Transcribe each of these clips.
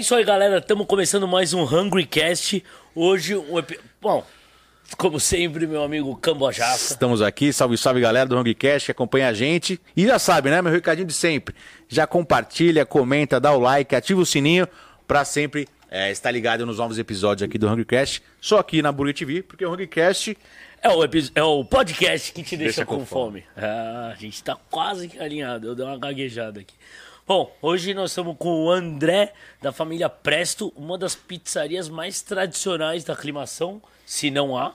isso aí, galera. Estamos começando mais um Hungry Cast. Hoje, um epi... Bom, como sempre, meu amigo Cambojaça. Estamos aqui, salve, salve galera do Hungrycast que acompanha a gente. E já sabe, né, meu recadinho de sempre. Já compartilha, comenta, dá o like, ativa o sininho pra sempre é, estar ligado nos novos episódios aqui do Hungrycast. Só aqui na Burger TV, porque o Hungrycast É o, é o podcast que te deixa, Deixa com, com fome. Ah, a gente tá quase que alinhado. Eu dei uma gaguejada aqui. Bom, hoje nós estamos com o André, da família Presto, uma das pizzarias mais tradicionais da aclimação, se não há,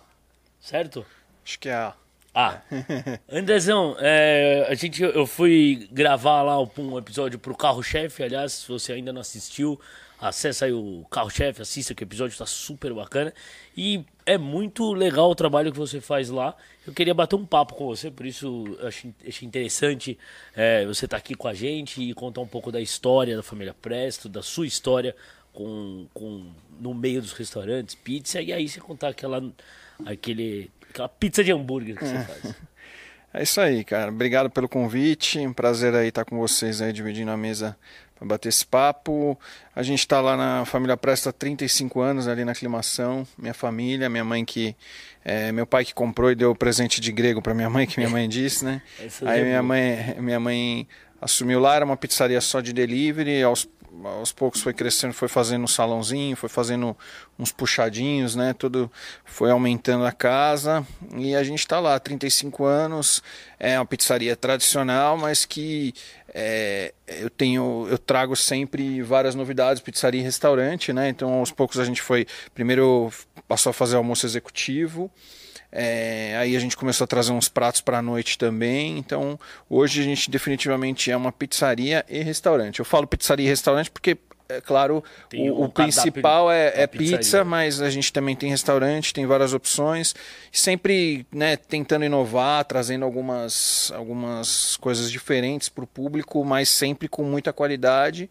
certo? Acho que é a. Ah, Andrezão, é, a gente, eu fui gravar lá um episódio pro Carro-Chefe, aliás, se você ainda não assistiu, acessa aí o Carro-Chefe, assista que o episódio tá super bacana. E é muito legal o trabalho que você faz lá. Eu queria bater um papo com você, por isso eu achei, achei interessante é, você estar aqui com a gente e contar um pouco da história da família Presto, da sua história com, com no meio dos restaurantes, pizza, e aí você contar aquela, aquele, aquela pizza de hambúrguer que você faz. É isso aí, cara. Obrigado pelo convite. Um prazer aí estar com vocês aí, dividindo a mesa bater esse papo. A gente está lá na família Presta há 35 anos, ali na aclimação. Minha família, minha mãe que. é, meu pai que comprou e deu presente de grego para minha mãe, que minha mãe disse, né? Aí é minha mãe, minha mãe assumiu lá, era uma pizzaria só de delivery. Aos, aos poucos foi crescendo, foi fazendo um salãozinho, foi fazendo uns puxadinhos, né? Tudo foi aumentando a casa e a gente está lá, 35 anos. É uma pizzaria tradicional, mas que é, eu tenho, eu trago sempre várias novidades, pizzaria e restaurante, né? Então aos poucos a gente foi, primeiro passou a fazer almoço executivo. É, aí a gente começou a trazer uns pratos para a noite também. Então, hoje a gente definitivamente é uma pizzaria e restaurante. Eu falo pizzaria e restaurante porque, é claro, Tem o, um o principal é, é pizzaria. pizza, mas a gente também tem restaurante, tem várias opções. Sempre né, tentando inovar, trazendo algumas, algumas coisas diferentes para o público, mas sempre com muita qualidade.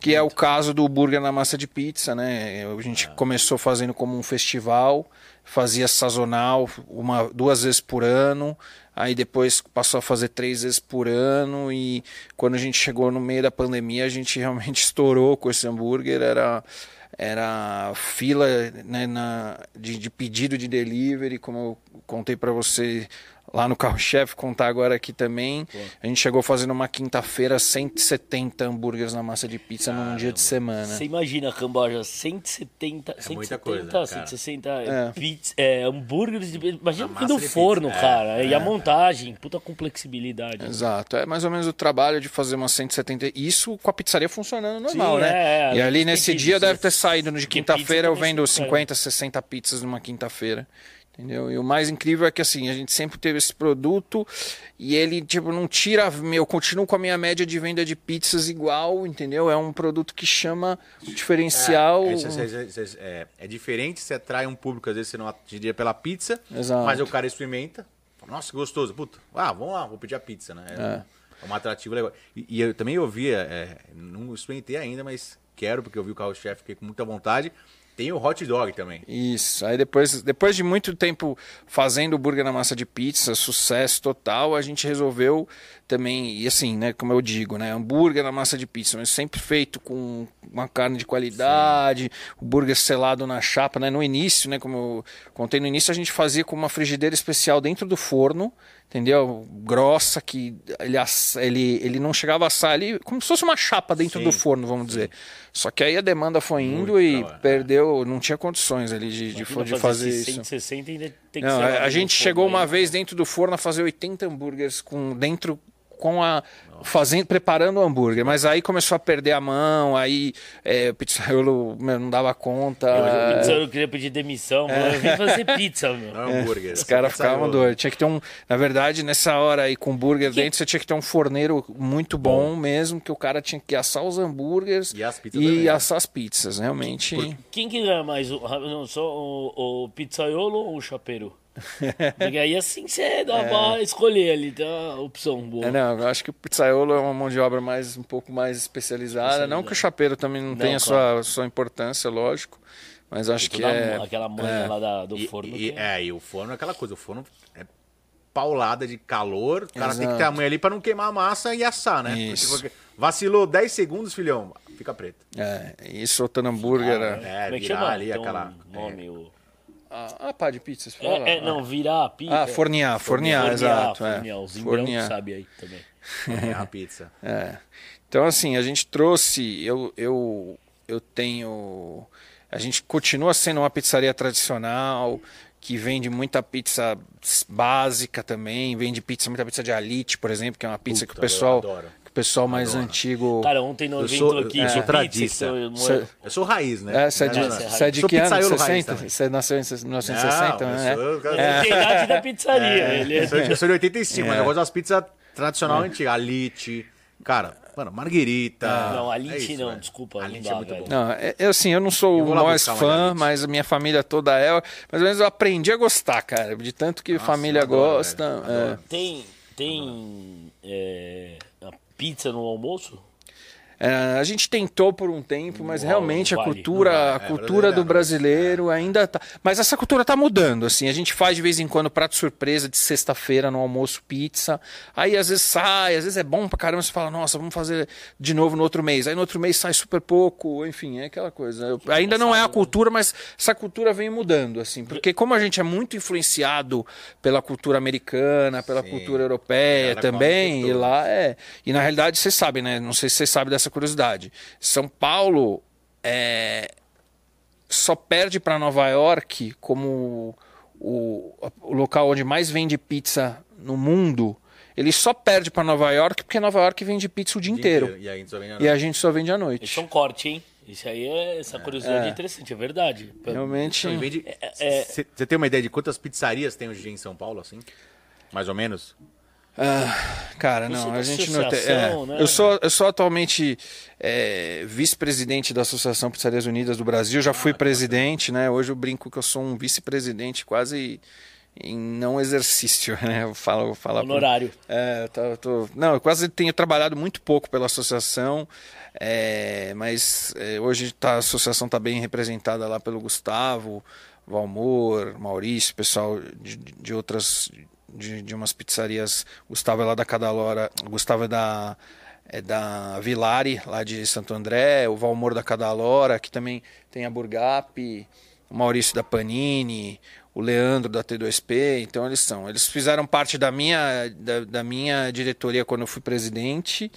Que é o caso do burger na massa de pizza, né? A gente começou fazendo como um festival, fazia sazonal uma, duas vezes por ano, aí depois passou a fazer três vezes por ano e quando a gente chegou no meio da pandemia a gente realmente estourou com esse hambúrguer, era era fila né, na, de, de pedido de delivery, como eu contei para você lá no carro-chefe, contar agora aqui também. A gente chegou fazendo uma quinta-feira 170 hambúrgueres na massa de pizza num dia de semana. Você imagina, Camboja, 170, É muita 170, coisa, cara. 160 É. pizza, é, hambúrgueres, de, imagina de forno, pizza, é, cara, e é, a montagem, puta complexibilidade. Exato, é mais ou menos o trabalho de fazer umas 170. Isso com a pizzaria funcionando normal, Sim, né? é, é, e ali nesse dia deve né? ter saído de quinta-feira eu vendo sai. 50, 60 pizzas numa quinta-feira. Entendeu? E o mais incrível é que assim, a gente sempre teve esse produto e ele tipo não tira, eu continuo com a minha média de venda de pizzas igual, entendeu? É um produto que chama o diferencial. É, é, é, é, é diferente, você atrai um público, às vezes você não atingiria pela pizza, Exato. mas o cara experimenta, fala, nossa, que gostoso, puta, ah, vamos lá, vou pedir a pizza, né? É, um- é um atrativo legal. E, e eu também ouvia, é, não experimentei ainda, mas quero, porque eu vi o carro-chefe, fiquei com muita vontade. Tem o hot dog também. Isso. Aí depois, depois de muito tempo fazendo burger na massa de pizza, sucesso total, a gente resolveu também, e assim, né, como eu digo, né, hambúrguer na massa de pizza, mas sempre feito com uma carne de qualidade, o burger selado na chapa, né, no início, né, como eu contei no início, a gente fazia com uma frigideira especial dentro do forno, entendeu? Grossa, que ele, ele, ele não chegava a assar ali, como se fosse uma chapa dentro Sim, do forno, vamos dizer. Só que aí a demanda foi indo Muito e é. perdeu, não tinha condições ali de, de, fazer isso. 160 ainda tem que Não, ser a, a gente chegou aí. uma vez dentro do forno a fazer 80 hambúrgueres com dentro com a fazendo preparando o hambúrguer, mas aí começou a perder a mão, aí é, o pizzaiolo meu, não dava conta. Eu, eu queria pedir demissão, mano. Eu vim fazer pizza, meu. Não é hambúrguer. Os só caras ficavam doidos. Tinha que ter um. Na verdade, nessa hora aí com hambúrguer dentro, você tinha que ter um forneiro muito bom, mesmo, que o cara tinha que assar os hambúrgueres E as pizzas e né? assar as pizzas. Realmente. Quem que ganha mais? O, não, só o, o pizzaiolo ou o chapeiro? Porque aí assim você dá pra escolher ali, tem uma opção boa. É, não, eu acho que o pizzaiolo é uma mão de obra mais um pouco mais especializada. Não que o chapeiro também não, tenha claro. sua, sua importância, lógico. Mas acho que é. aquela manha é. lá da- do E, forno. e- que- é, e o forno é aquela coisa, o forno é paulada de calor, o cara tem que Exato. ter a mãe ali pra não queimar a massa e assar, né? Isso. Porque Vacilou 10 segundos, filhão, fica preto. É, e soltando hambúrguer. Ah, é. É, Como é que virar chama? ali um aquela- nome, o- Ah, ah, pá de pizza, você fala? É, é, não, virar a pizza. Ah, fornear, fornear, exato, é. Fornear, os Fornear. fornear. sabe aí também. É a pizza. É. Então, assim, a gente trouxe. Eu, eu, eu tenho. A gente continua sendo uma pizzaria tradicional, que vende muita pizza básica também, vende pizza, muita pizza de alite, por exemplo, que é uma pizza que o Puta, eu pessoal. O pessoal mais antigo. Cara, ontem no Eu evento sou- aqui eu de sou pizza, tradiça. que eu- Eu sou raiz, né? É, você é de, Não, não, não. você é de Sou que ano? pizzaiolo raiz 60? também. Você nasceu em 1960, Não, né? eu sou- Ele tem idade da pizzaria. ele é- Eu sou, eu sou de 85, mas É. eu gosto das pizzas tradicional antigas. Alite, cara, mano, Marguerita. Não, É Alite isso, não, velho. desculpa, não Alite dá, é muito velho. bom. Não, é- eu assim, eu não sou Eu o uma fã, mas a minha família toda é. Mais ou menos eu aprendi a gostar, cara. De tanto que a família eu adoro, gosta. é. Tem, tem é, pizza no almoço? É, a gente tentou por um tempo, mas Não, realmente a cultura, a É, cultura do brasileiro, brasileiro ainda tá. Mas essa cultura tá mudando, assim. A gente faz de vez em quando prato surpresa de sexta-feira no almoço pizza. Aí às vezes sai, às vezes é bom pra caramba. Você fala, nossa, vamos fazer de novo no outro mês. Aí no outro mês sai super pouco, enfim, é aquela coisa. Eu- ainda não é a cultura, mas essa cultura vem mudando, assim. Porque como a gente é muito influenciado pela cultura americana, pela cultura europeia também, e lá é. E na realidade, vocês sabem, né? Não sei se vocês sabem dessa curiosidade. São Paulo é, só perde para Nova York como o, o local onde mais vende pizza no mundo. Ele só perde para Nova York porque Nova York vende pizza o dia inteiro. E aí, a gente só vem E a gente só vende à noite. Esse é um corte, hein? Isso aí é essa curiosidade é. interessante, é verdade. Realmente. De- é- Você você tem uma ideia de quantas pizzarias tem hoje em São Paulo, assim? Mais ou menos? Ah, cara, não, da a gente não tem. é, né? eu, sou, eu sou atualmente é, vice-presidente da Associação Pizzarias Unidas do Brasil, já Ah, fui presidente, né? Hoje eu brinco que eu sou um vice-presidente quase em não exercício, né? Eu falo, eu falo Honorário. É, eu tô, eu tô- não, eu quase tenho trabalhado muito pouco pela associação, é, mas é, hoje tá, a associação está bem representada lá pelo Gustavo, Valmor, Maurício, pessoal de, de outras, de, de umas pizzarias. Gustavo é lá da Cadalora, Gustavo é da, é da Vilari, lá de Santo André, o Valmor da Cadalora, que também tem a Burgap, o Maurício da Panini, o Leandro da T2P, então eles são. Eles fizeram parte da minha, da, da minha diretoria quando eu fui presidente,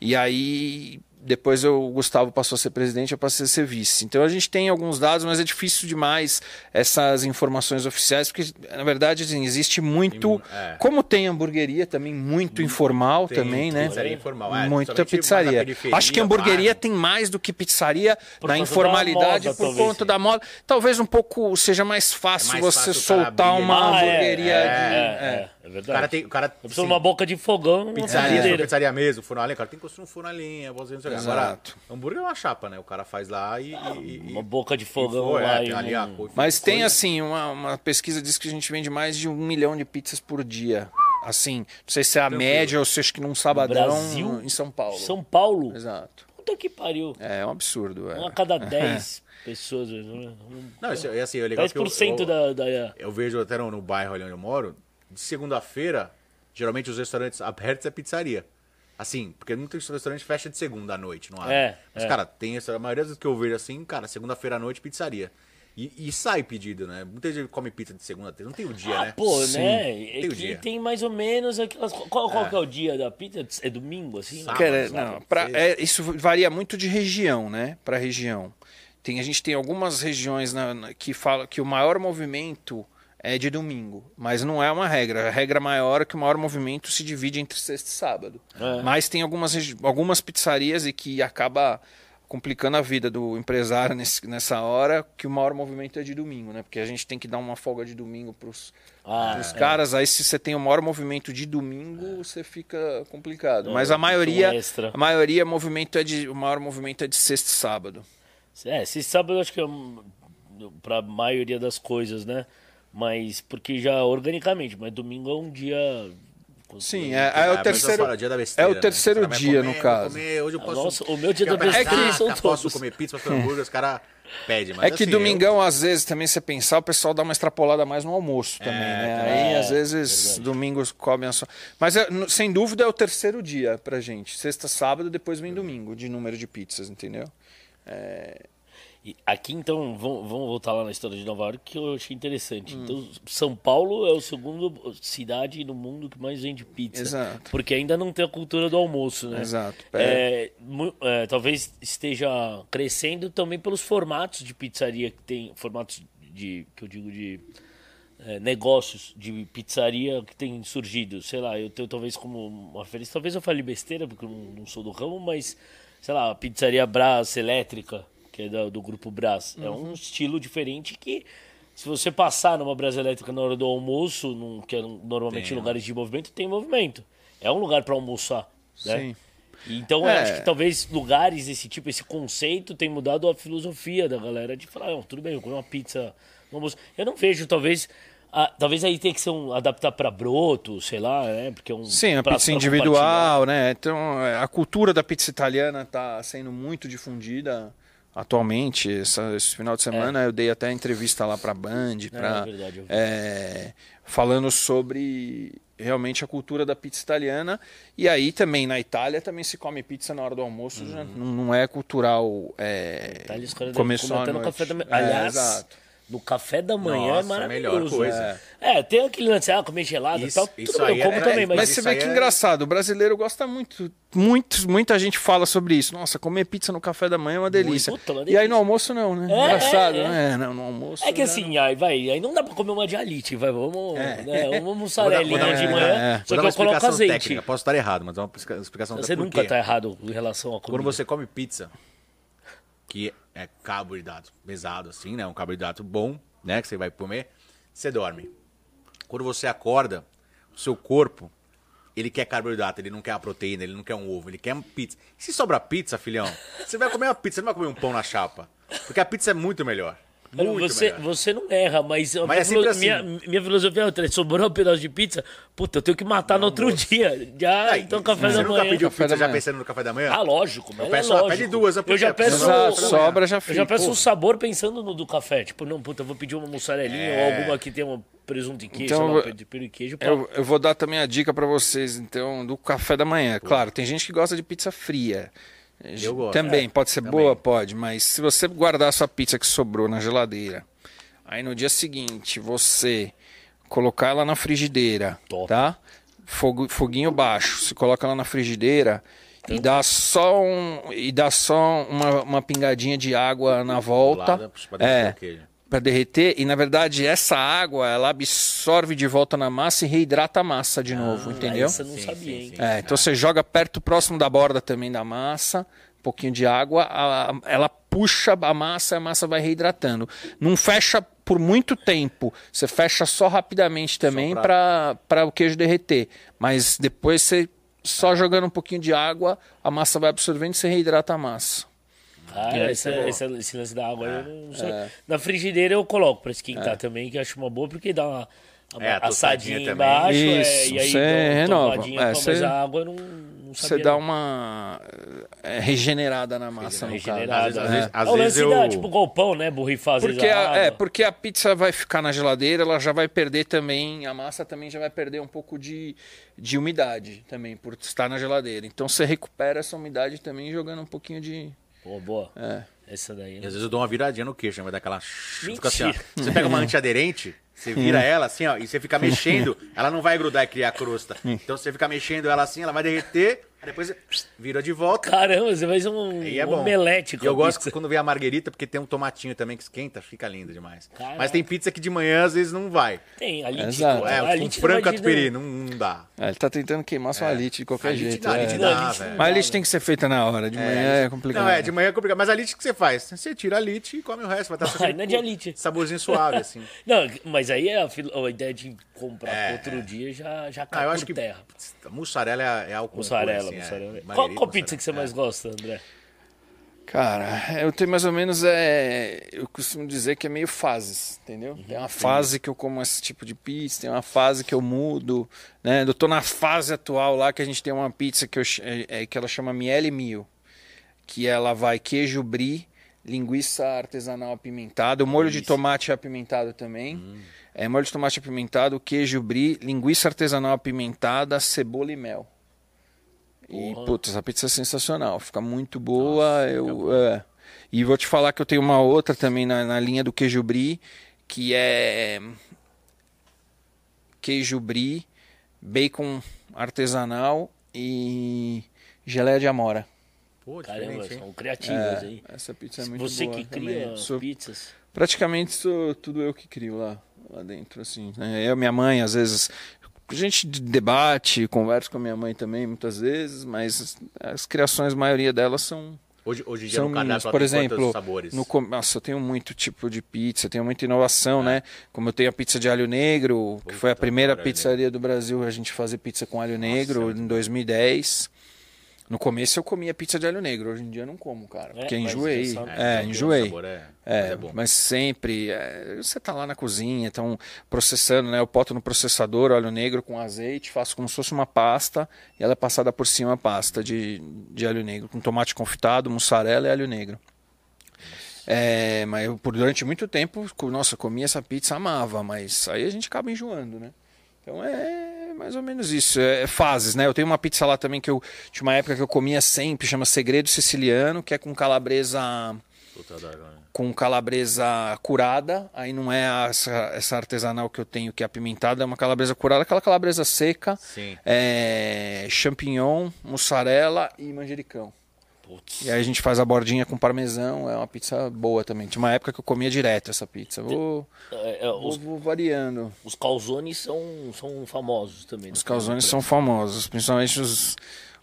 e aí depois eu, o Gustavo passou a ser presidente, eu passei a ser vice. Então a gente tem alguns dados, mas é difícil demais essas informações oficiais, porque na verdade assim, existe muito, É. como tem hamburgueria também, muito informal Tem também, né? pizzaria informal, é, Muita pizzaria. Acho que hamburgueria tem mais do que pizzaria Por na informalidade moda, por talvez. conta da moda. Talvez um pouco seja mais fácil É mais você fácil soltar uma. Ah, é, hamburgueria é, de. é, é. é, é O verdade. cara tem. O cara, Eu preciso de sim, uma boca de fogão, Pizzaria, pizzaria mesmo, forno a lenha, o cara tem que construir um forno a lenha, você não sei o que. Agora, Exato. hambúrguer é uma chapa, né? O cara faz lá e. e- e- Uma boca de fogão foi, lá é, e tem ali a um- couve- Mas tem coisa. assim, uma, uma pesquisa diz que a gente vende mais de um milhão de pizzas por dia. Assim, não sei se é a média ou se acho que num sabadão Brasil? em São Paulo. São Paulo? Exato. Puta que pariu. É, é um absurdo. É. Um a cada 10 pessoas. né? Um- Não, isso é assim, é legal que eu, 10% eu, da, da. eu vejo até no, no bairro ali onde eu moro, de segunda-feira, geralmente os restaurantes abertos é pizzaria. Assim, porque muitos restaurantes fecham de segunda à noite, não abre. É, Mas, é. cara, tem essa, a maioria dos que eu vejo assim, cara, segunda-feira à noite, pizzaria. E, e sai pedido, né? Muita gente come pizza de segunda a terça, não tem o dia, Ah, né? pô, Sim, né? É tem o que dia. tem mais ou menos aquelas. Qual, qual que é o dia da pizza? É domingo, assim? Sábado, Cara, sábado, não, pra- é, isso varia muito de região, né? Para região. Tem, a gente tem algumas regiões na- na- que fala que o maior movimento é de domingo, mas não é uma regra. A regra maior é que o maior movimento se divide entre sexta e sábado. É. Mas tem algumas, algumas pizzarias e que acaba complicando a vida do empresário nesse- nessa hora que o maior movimento é de domingo, né? Porque a gente tem que dar uma folga de domingo pros Ah, os é. caras, aí se você tem o maior movimento de domingo, você fica complicado. É, Mas a maioria, extra. a maioria movimento é de, o maior movimento é de sexta e sábado. É, se sábado eu acho que é um- pra maioria das coisas, né? Mas porque já organicamente, mas domingo é um dia Sim, é, é Ah, o terceiro, fala dia da é besteira, o né? terceiro vai dia, comer, no caso. comer, hoje eu posso Nossa, o meu dia da besteira taca, são Posso todos. comer pizza, posso comer hambúrguer, os caras pedem. Mas É que assim, eu- domingão, às vezes, também você pensar, o pessoal dá uma extrapolada mais no almoço também, né? também. Aí, É, às vezes, domingos comem só. Mas, é, sem dúvida, é o terceiro dia pra gente. Sexta, sábado, depois vem domingo, de número de pizzas, entendeu? E aqui, então, vamos, vamos voltar lá na história de Nova York, que eu achei interessante. Hum. Então, São Paulo é o segundo cidade no mundo que mais vende pizza. Exato. Porque ainda não tem a cultura do almoço, né? Exato. É, mu- é, talvez esteja crescendo também pelos formatos de pizzaria que tem, formatos de, que eu digo de é, negócios de pizzaria que tem surgido. Sei lá, eu tenho talvez como uma referência, talvez eu fale besteira, porque eu não, não sou do ramo, mas, sei lá, pizzaria Brás Elétrica, que é da- do grupo Brás, é um estilo diferente que. Se você passar numa Brás Elétrica na hora do almoço, num, que é normalmente Tem, né? lugares de movimento, tem movimento. É um lugar para almoçar. Né? Sim. Então eu É. acho que talvez lugares desse tipo, esse conceito, tem mudado a filosofia da galera de falar, tudo bem, eu comer uma pizza no almoço. Eu não vejo, talvez. talvez aí tem que ser um adaptar para broto, sei lá, né? Porque é um Sim, a pizza individual, né? Então, é, a cultura da pizza italiana está sendo muito difundida atualmente. Essa- esse final de semana eu dei até entrevista lá para Band, pra, é é, falando sobre realmente a cultura da pizza italiana. E aí também na Itália também se come pizza na hora do almoço, já não, não é cultural é, Itália, até no noite. da manhã. É, Aliás, exato. No café da manhã Nossa, é a melhor maravilhoso. coisa. É. tem aquele lance, ah, comer gelado e tal. isso Tudo bem, aí eu como é- também, é- mas, Mas você vê que é- engraçado, o brasileiro gosta muito, muito, muita gente fala sobre isso. Nossa, comer pizza no café da manhã é uma delícia. Puta, uma E aí delícia. no almoço não, né? É, engraçado, é, é. né? Não, no almoço. É que assim, aí vai, aí não dá pra comer uma de alite, vai, vamos, É. né, uma mussarelinha dar- de é, manhã, é. só que uma eu coloco explicação azeite. técnica. Posso estar errado, mas é uma explica- explicação Você nunca tá errado em relação a comida. Quando você come pizza, que é carboidrato pesado assim, né? Um carboidrato bom, né? Que você vai comer, você dorme. Quando você acorda, o seu corpo, ele quer carboidrato, ele não quer a proteína, ele não quer um ovo, ele quer uma pizza. E se sobra pizza, filhão, você vai comer uma pizza, você não vai comer um pão na chapa. Porque a pizza é muito melhor. Muito você, melhor. você não erra, mas, a Mas minha, é filo- assim. minha, minha filosofia é outra. Sobrou um pedaço de pizza, puta, eu tenho que matar no outro dia. Já, então café você da nunca manhã. pediu Café pizza da já pensando no café da manhã? Ah, lógico, mas peço- é lógico. pede duas, eu eu já peço, Pelo sobra já eu fica. já peço Pô. um sabor pensando no do café. Tipo, não, puta, eu vou pedir uma mussarelinha É. ou alguma que tenha um presunto e queijo, Então, sei lá, eu- um pepino e queijo. Eu, eu vou dar também a dica pra vocês, então, do café da manhã. Claro, tem gente que gosta de pizza fria. Eu gosto. Também, pode ser também. boa, pode, mas se você guardar a sua pizza que sobrou na geladeira, aí no dia seguinte você colocar ela na frigideira, Top. tá? Fogo, foguinho baixo, você coloca ela na frigideira e dá só um e dá só uma, uma pingadinha de água na volta. é. Para derreter e na verdade essa água ela absorve de volta na massa e reidrata a massa de novo, entendeu? Essa eu não Sim, sabia, sim, hein? sim. É, então você joga perto, próximo da borda também da massa, um pouquinho de água, a- a- ela puxa a massa e a massa vai reidratando. Não fecha por muito tempo, você fecha só rapidamente também pra- para o queijo derreter. Mas depois você só jogando um pouquinho de água, a massa vai absorvendo e você reidrata a massa. Cara, É, essa, isso é essa- esse lance da água eu não sei. É. Na frigideira eu coloco pra esquentar também, que eu acho uma boa, porque dá uma, uma É, assadinha embaixo, é, Isso, e aí cê dá uma renova. É, pá, mas cê- a água eu não, não sabia. Você dá não. uma é, regenerada na massa, no caso. Regenerada. Às vezes- né? às é o vezes lance da, eu- tipo golpão, né? Borrifar às Porque vezes a a, é, porque a pizza vai ficar na geladeira, ela já vai perder também, a massa também já vai perder um pouco de, de umidade também, por estar na geladeira. Então você recupera essa umidade também jogando um pouquinho de. Pô, boa. É. Essa daí. E né? às vezes eu dou uma viradinha no queixo, né? vai dar aquela. Fica assim, ó. Você pega uma antiaderente, você vira ela assim, ó, e você fica mexendo, ela não vai grudar e criar crosta. Então você fica mexendo ela assim, ela vai derreter, aí depois você vira de volta. Caramba, você faz um, E é bom. omelete com E eu a gosto pizza. quando vem a marguerita, porque tem um tomatinho também que esquenta, fica lindo demais. Caraca. Mas tem pizza que de manhã às vezes não vai. Tem, ali Exato. É, a um Lite frango vai de- catupiry, não, não dá. É, ele tá tentando queimar sua alite de qualquer A lite jeito. dá, a é. lite Não, dá, a lite velho. não Mas a lite tem que ser feita na hora, de manhã é, complicado. Não, é, de manhã é complicado. Mas a lite que você faz? Você tira a lite e come o resto. Vai estar Ai, não é de alite. Saborzinho suave, assim. Não, mas aí é a, a ideia de comprar É, outro dia já, já Ah, cai por acho que terra. mussarela é, é algo Mussarela, assim, mussarela. É. Qual, qual pizza que você mais gosta, André? Cara, eu tenho mais ou menos é, eu costumo dizer que é meio fases, entendeu? Tem uma fase que eu como esse tipo de pizza, tem uma fase que eu mudo, né? Eu tô na fase atual lá que a gente tem uma pizza que eu é, é, que ela chama miele mil, que ela vai queijo brie, linguiça artesanal apimentada, o molho de tomate apimentado também. É molho de tomate apimentado, queijo brie, linguiça artesanal apimentada, cebola e mel. E, Porra. putz, essa pizza é sensacional. Fica muito boa. eu, é. E vou te falar que eu tenho uma outra também na, na linha do queijo brie, que é queijo brie, bacon artesanal e geleia de amora. Pô, Caramba, diferente, são criativas aí. Essa pizza é muito Você boa que também. cria Sou- pizzas. praticamente sou tudo eu que crio lá, lá dentro, assim. né? Eu, minha mãe, às vezes, a gente debate, conversa com a minha mãe também, muitas vezes, mas as criações, a maioria delas são Hoje, hoje em dia são no cardápio Por exemplo, sabores? no com- nossa, eu tenho muito tipo de pizza, tenho muita inovação, né? Como eu tenho a pizza de alho negro, que foi a Puta, primeira alho pizzaria do Brasil a gente fazer pizza com alho negro é em 2010. No começo eu comia pizza de alho negro, hoje em dia eu não como, cara, É, porque enjoei. É, o enjoei. sabor é, mas É, é mas sempre, é, você tá lá na cozinha, estão processando, né? Eu boto no processador óleo negro com azeite, faço como se fosse uma pasta e ela é passada por cima a pasta de, de alho negro, com tomate confitado, mussarela e alho negro. É, mas eu, por durante muito tempo, nossa, comia essa pizza, amava, mas aí a gente acaba enjoando, né? Então é mais ou menos isso, é fases, né? Eu tenho uma pizza lá também que eu tinha uma época que eu comia sempre, chama Segredo Siciliano, que é com calabresa com calabresa curada, aí não é essa, essa artesanal que eu tenho que é apimentada, é uma calabresa curada, aquela calabresa seca, Sim. é, champignon, mussarela e manjericão. Putz. E aí a gente faz a bordinha com parmesão, é uma pizza boa também. Tinha uma época que eu comia direto essa pizza. Vou, É, é, vou, os, vou variando. os calzones são, são famosos também. Os né? calzones são famosos, principalmente os,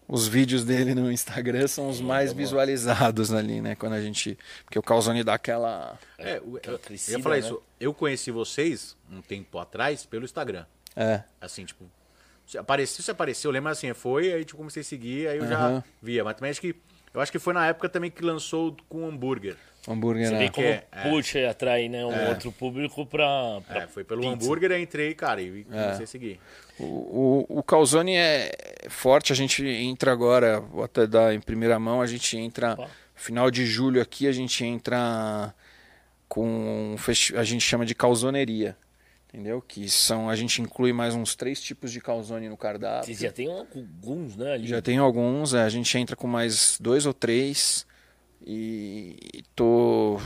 os vídeos dele no Instagram são os mais visualizados ali, né? Quando a gente. Porque o calzone dá aquela. É, o- Aquela eu crescida, ia falar né? isso. Eu conheci vocês um tempo atrás pelo Instagram. É. Assim, tipo, você apareceu, você apareceu, eu lembro assim, foi, aí tipo, comecei a seguir, aí eu já Aham. via. Mas também acho que. Eu acho que foi na época também que lançou com hambúrguer. Hambúrguer, Você né? vê como é, é. puxa e atrai né, um outro público pra. pra É, foi pelo pizza. hambúrguer, aí entrei, cara, e comecei a seguir. O, o, o calzone é forte, a gente entra agora, vou até dar em primeira mão, a gente entra, Opa. final de julho aqui, a gente entra com, um festi- a gente chama de calzoneria, entendeu? Que são, a gente inclui mais uns três tipos de calzone no cardápio. Vocês já tem alguns, né? Ali. Já tem alguns, é, a gente entra com mais dois ou três e, tô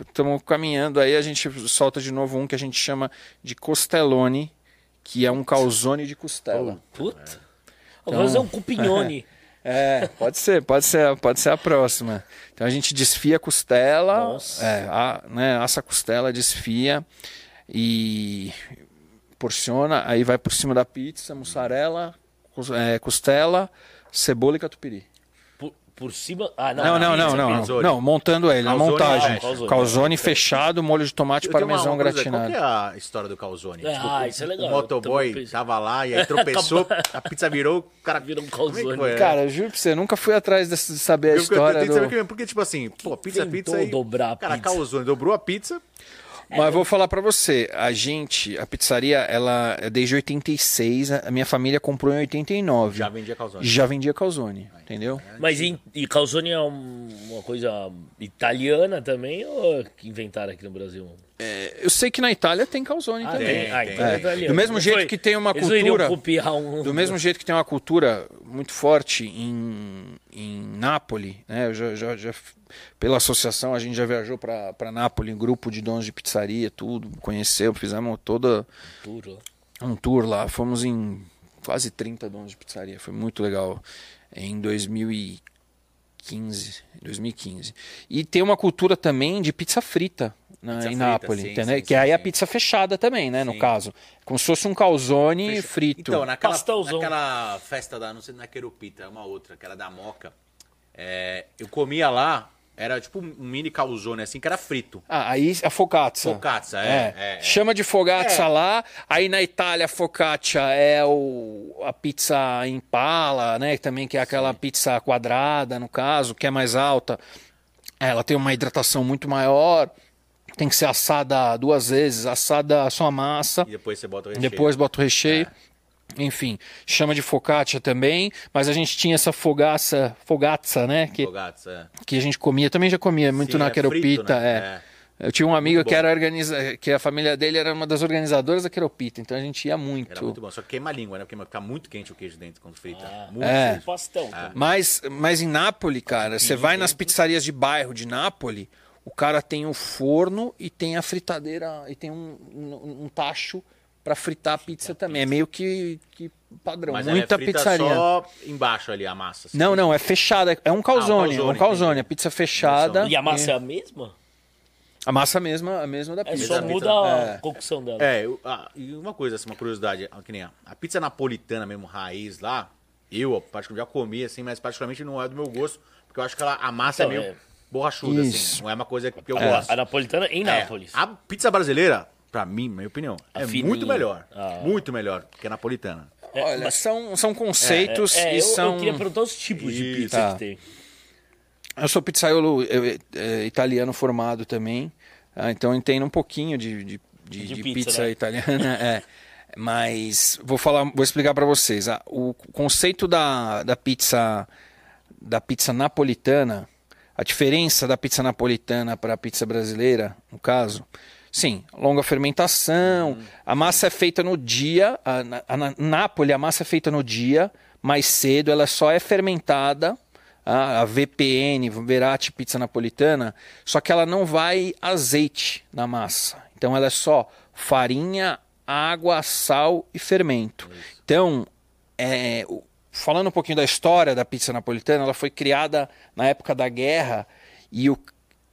estamos caminhando aí a gente solta de novo um que a gente chama de costelone que é um calzone de costela Puta. Vou fazer um cupignone. é pode ser pode ser pode ser a próxima então a gente desfia a costela Nossa. é, a, né, assa a costela desfia e porciona aí vai por cima da pizza mussarela é, costela cebola e catupiry por, por cima. Ah, não. Não, não, pizza, não, não, pizza. não, não, montando ele, na Calzone, montagem. é, calzone. Calzone fechado, molho de tomate, Eu parmesão gratinado. Qual que é a história do calzone? Ah, isso é legal, O motoboy tava lá e aí tropeçou, a pizza virou, o cara Virou um é calzone. foi? Cara, eu juro pra você, nunca fui atrás desse- de saber a Eu- eu história que saber do... que- Porque, tipo assim, pô, pizza, Tentou pizza aí... dobrar a Cara, pizza. calzone, dobrou a pizza... Mas eu vou falar pra você, a gente, a pizzaria, ela é desde 86, a minha família comprou em 89. Já vendia calzone. Já vendia calzone, entendeu? Mas e, e calzone é um- uma coisa italiana também ou que inventaram aqui no Brasil? É, Eu sei que na Itália tem calzone Ah, também. tem. Ah, tem. então é É. italiano. Do mesmo jeito foi- que tem uma cultura- um... Do mesmo jeito que tem uma cultura muito forte em, em Nápoles, né? Eu já, já, já- pela associação a gente já viajou para Nápoles, em grupo de donos de pizzaria, tudo, conheceu, fizemos toda Puro. um tour lá, fomos em quase 30 donos de pizzaria, foi muito legal. Em 2015, 2015. E tem uma cultura também de pizza frita na, Pizza em frita, Nápoles, sim, entendeu? sim, que sim, aí é a pizza fechada também, né, no caso. Como se fosse um calzone frito. Então, naquela, Pastelzão. naquela festa da, não sei, não é Querupita, é uma outra, que era da Moca. é, eu comia lá, Era tipo um mini calzone, assim, que era frito. Ah, aí a focaccia. Focaccia, é, é, é. Chama de focaccia É. lá. Aí na Itália, a focaccia é o, a pizza em pala, né? Também que é aquela pizza quadrada, no caso, que é mais alta. Ela tem uma hidratação muito maior. Tem que ser assada duas vezes, assada só a massa. E depois você bota o recheio. Depois bota o recheio. Enfim, chama de focaccia também, mas a gente tinha essa fogaça, fogaça, né? Que, Focaccia, é. que a gente comia, também já comia muito Sim, na é Queropita, frito, né? é. Eu tinha um amigo Muito que era organiza... que a família dele era uma das organizadoras da Queropita, então a gente ia muito. Era muito bom. Só que queima a língua, né? Porque fica muito quente o queijo dentro quando frita. muito É. quente. Pastão. também. Mas, mas em Nápoles, cara, você vai nas pizzarias de bairro de Nápoles, o cara tem o forno e tem a fritadeira e tem um, um, um tacho pra fritar a pizza também. É meio que, que padrão. Mas ela Muita é frita pizzaria. só embaixo ali a massa. assim. Não, não, é fechada. É um calzone. calzone, é um calzone. entendi. A pizza fechada. E a massa é a mesma? A massa mesma, a mesma da É pizza. só Exato. muda É. a cocção dela. É, eu- ah, e uma coisa, assim, uma curiosidade, ah, que nem a, a pizza napolitana mesmo, raiz lá, eu particularmente já comi, assim, mas particularmente não é do meu gosto, porque eu acho que ela, a massa Então, é meio é. borrachuda, Isso. assim, não é uma coisa que eu É, gosto. A napolitana em É, Nápoles. a pizza brasileira, pra mim, minha opinião, A é fininha. muito melhor, Ah. muito melhor que a napolitana. É, Olha, mas- são, são conceitos É, e eu, são. eu queria perguntar os tipos de Isso. pizza Tá. que tem. Eu sou pizzaiolo eh, eh, italiano formado também, ah, então entendo um pouquinho de, de, de- De de pizza, pizza, né? italiana. é. Mas vou falar, vou explicar para vocês. ah, o conceito da, da pizza da pizza napolitana, a diferença da pizza napolitana para a pizza brasileira, no caso, sim, longa fermentação, a massa é feita no dia, a, na, a, Nápoles a massa é feita no dia, mais cedo, ela só é fermentada, a, a VPN, Verati Pizza Napolitana, só que ela não vai azeite na massa. Então ela é só farinha, água, sal e fermento. Então, é, falando um pouquinho da história da pizza napolitana, ela foi criada na época da guerra e o,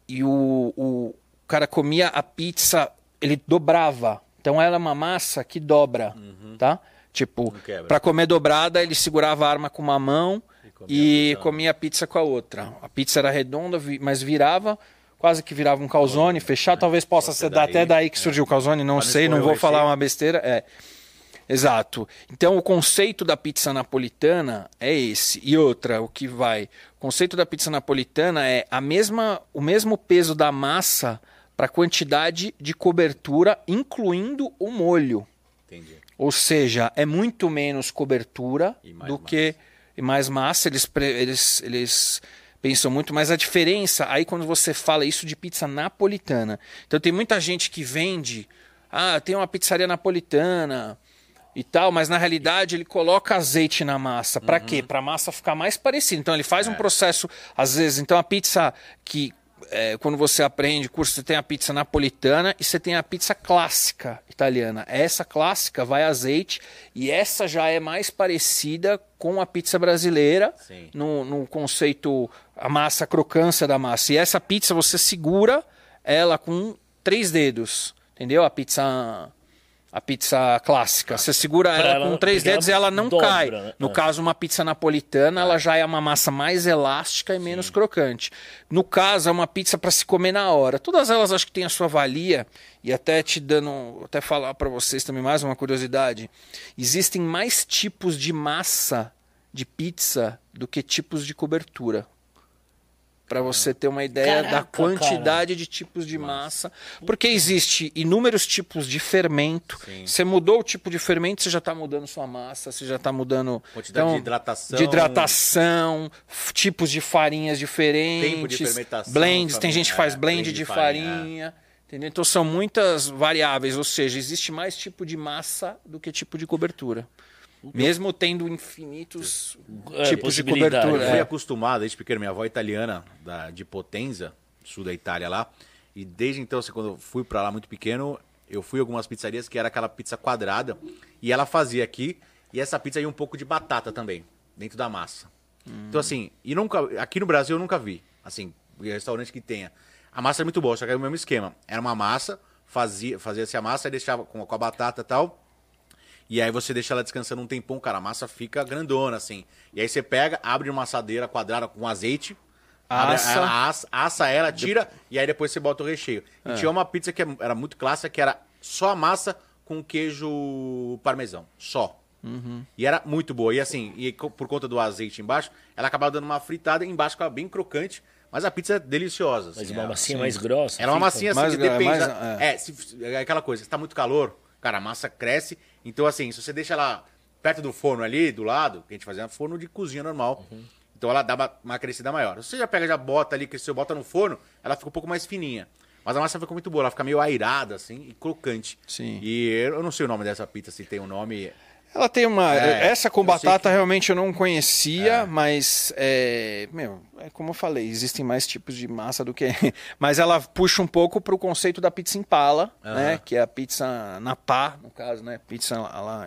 e o, o cara comia a pizza, ele dobrava. Então ela é uma massa que dobra, tá? Tipo, para comer dobrada, ele segurava a arma com uma mão comia e a comia a pizza com a outra. A pizza era redonda, mas virava, quase que virava um calzone fechado. Talvez possa ser ser da- daí, até daí que surgiu o calzone, não sei, não vou o falar uma besteira. É. Exato. Então o conceito da pizza napolitana é esse. E outra, o que vai? O conceito da pizza napolitana é a mesma, o mesmo peso da massa para quantidade de cobertura, incluindo o molho. Entendi. Ou seja, é muito menos cobertura do massa. que e mais massa. Eles, eles, eles pensam muito, mas a diferença aí quando você fala isso de pizza napolitana. Então tem muita gente que vende, ah, tem uma pizzaria napolitana e tal, mas na realidade ele coloca azeite na massa. Para quê? Para a massa ficar mais parecida. Então ele faz um processo, às vezes, então a pizza que é, quando você aprende curso, você tem a pizza napolitana e você tem a pizza clássica italiana. Essa clássica vai azeite e essa já é mais parecida com a pizza brasileira Sim. no, no conceito a massa, a crocância da massa. E essa pizza você segura ela com três dedos, entendeu? A pizza a pizza clássica. Você segura ela, ela- com três dedos e ela ela não dobra, cai. né? No É. caso, uma pizza napolitana, ela já é uma massa mais elástica e menos crocante. No caso, é uma pizza para se comer na hora. Todas elas acho que têm a sua valia. E até te dando, até falar para vocês também mais uma curiosidade. Existem mais tipos de massa de pizza do que tipos de cobertura. Para você ter uma ideia da Caraca, quantidade de tipos de massa. Porque existe inúmeros tipos de fermento. Sim. Você mudou o tipo de fermento, você já está mudando sua massa, você já está mudando. Quantidade de hidratação. De hidratação, tipos de farinhas diferentes. Tempo de fermentação Blends, tem gente que faz é, blend, blend de de farinha. farinha, Entendeu? Então são muitas variáveis, ou seja, existe mais tipo de massa do que tipo de cobertura. Mesmo tendo infinitos É, tipos de cobertura. Eu fui é. acostumado desde pequeno, minha avó é italiana, da, de Potenza, sul da Itália lá. E desde então, assim, quando eu fui pra lá muito pequeno, eu fui a algumas pizzarias que era aquela pizza quadrada. E ela fazia aqui, e essa pizza ia um pouco de batata também, dentro da massa. Então, assim, e nunca, aqui no Brasil eu nunca vi, assim, restaurante que tenha. A massa é muito boa, só que é o mesmo esquema. Era uma massa, fazia, fazia-se a massa e deixava com, com a batata e tal. E aí você deixa ela descansando um tempão, cara, a massa fica grandona, assim. E aí você pega, abre uma assadeira quadrada com azeite, Abre- Assa. Ela assa, assa ela, tira e aí depois você bota o recheio. E tinha uma pizza que era muito clássica, que era só a massa com queijo parmesão. Só. E era muito boa. E assim, e por conta do azeite embaixo, ela acabava dando uma fritada e embaixo ficava bem crocante. Mas a pizza é deliciosa. Mas assim, uma é- massinha mais grossa. Era uma fica. massinha assim, Mais que depende. mais- da- é, se- é aquela coisa, se tá muito calor, cara, a massa cresce. Então, assim, se você deixa ela perto do forno ali, do lado, que a gente fazia um forno de cozinha normal. Então ela dá uma, uma crescida maior. Se você já pega, já bota ali, que você bota no forno, ela fica um pouco mais fininha. Mas a massa fica muito boa, ela fica meio airada, assim, e crocante. Sim. E eu eu não sei o nome dessa pizza, se tem um nome. Ela tem uma. É, essa com batata que- realmente eu não conhecia, mas. É, meu, é como eu falei, existem mais tipos de massa do que. Mas ela puxa um pouco pro conceito da pizza impala, né? Que é a pizza na pá, no caso, né? Pizza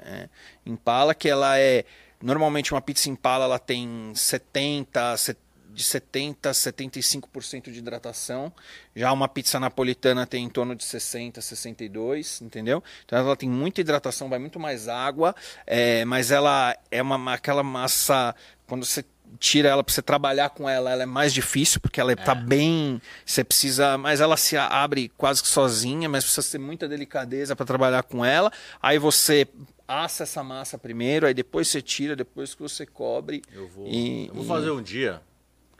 é impala, que ela é. Normalmente uma pizza impala ela tem 70, se- de 70 a 75% de hidratação. Já uma pizza napolitana tem em torno de 60, 62, entendeu? Então ela tem muita hidratação, vai muito mais água, é, mas ela é uma aquela massa quando você tira ela para você trabalhar com ela, ela é mais difícil porque ela tá bem, você precisa, mas ela se abre quase que sozinha, mas precisa ter muita delicadeza para trabalhar com ela. Aí você assa essa massa primeiro, aí depois você tira, depois que você cobre. Eu vou, e- eu vou fazer um dia,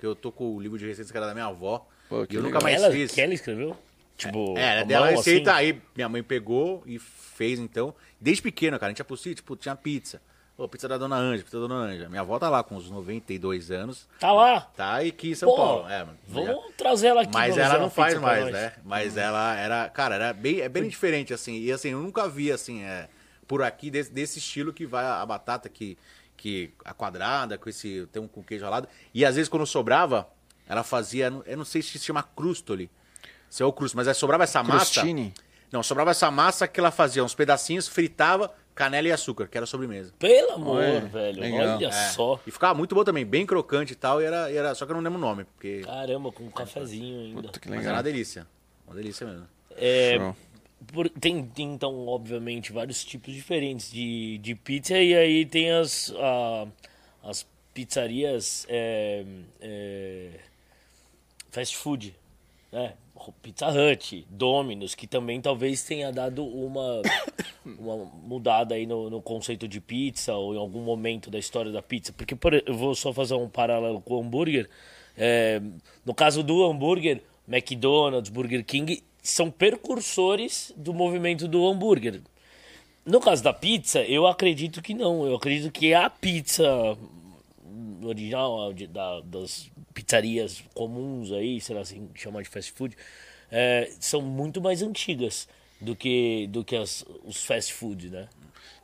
porque eu tô com o livro de receitas que era da minha avó. Pô, e que eu legal. nunca mais ela, fiz. que ela escreveu? Tipo, É, era a dela a mão, receita, assim? aí minha mãe pegou e fez então. Desde pequeno, cara, a gente ia pro sítio, tipo, tinha pizza. Pô, pizza da Dona Anja, pizza da Dona Anja. Minha avó tá lá com uns 92 anos, Tá lá. tá aqui em São Pô, Paulo. É. Vamos trazer ela aqui. Mas ela não faz mais, né? Mas ela era, cara, era bem, é bem diferente, assim. E assim, eu nunca vi, assim, é, por aqui, desse, desse estilo que vai a, a batata que, que a quadrada, com esse, tem um com queijo ralado. E às vezes quando sobrava, ela fazia, eu não sei se se chama crustoli. Se é o crusto, mas aí sobrava essa massa. Crostini? Não, sobrava essa massa que ela fazia uns pedacinhos, fritava, canela e açúcar, que era a sobremesa. Pelo amor, Ué, velho. legal. Olha É. só. E ficava muito bom também, bem crocante e tal, e era, e era só que eu não lembro o nome, porque Caramba, com um cafezinho ainda. Puta, que mas legal. era uma delícia. Uma delícia mesmo. É, Show. Por- tem, tem, então, obviamente, vários tipos diferentes de, de pizza. E aí tem as, as pizzarias é, é, fast food, né? Pizza Hut, Domino's, que também talvez tenha dado uma, uma mudada aí no, no conceito de pizza ou em algum momento da história da pizza. Porque por, eu vou só fazer um paralelo com o hambúrguer. É, no caso do hambúrguer, McDonald's, Burger King são precursores do movimento do hambúrguer. No caso da pizza, eu acredito que não. Eu acredito que a pizza original da- das pizzarias comuns aí, sei lá assim, chamar de fast food, é, são muito mais antigas do que, do que as, os fast food, né?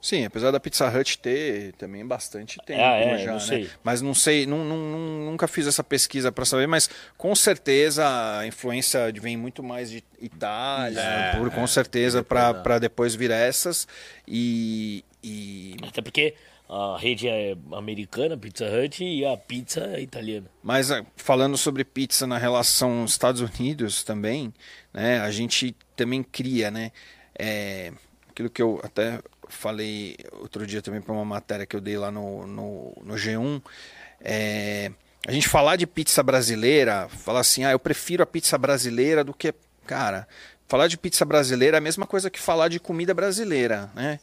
Sim, apesar da Pizza Hut ter também bastante tempo Ah, é, já, não né? sei. Mas não sei, não, não- não- nunca fiz essa pesquisa para saber, mas com certeza a influência vem muito mais de Itália, É, por, com é, certeza da- para depois vir essas e, e Até porque a rede é americana, Pizza Hut, e a pizza é italiana. Mas ah, falando sobre pizza na relação Estados Unidos também, né? A gente também cria, né? É, aquilo que eu até falei outro dia também para uma matéria que eu dei lá no, no, no G1. É, a gente falar de pizza brasileira, falar assim, ah, eu prefiro a pizza brasileira do que. Cara, falar de pizza brasileira é a mesma coisa que falar de comida brasileira, né?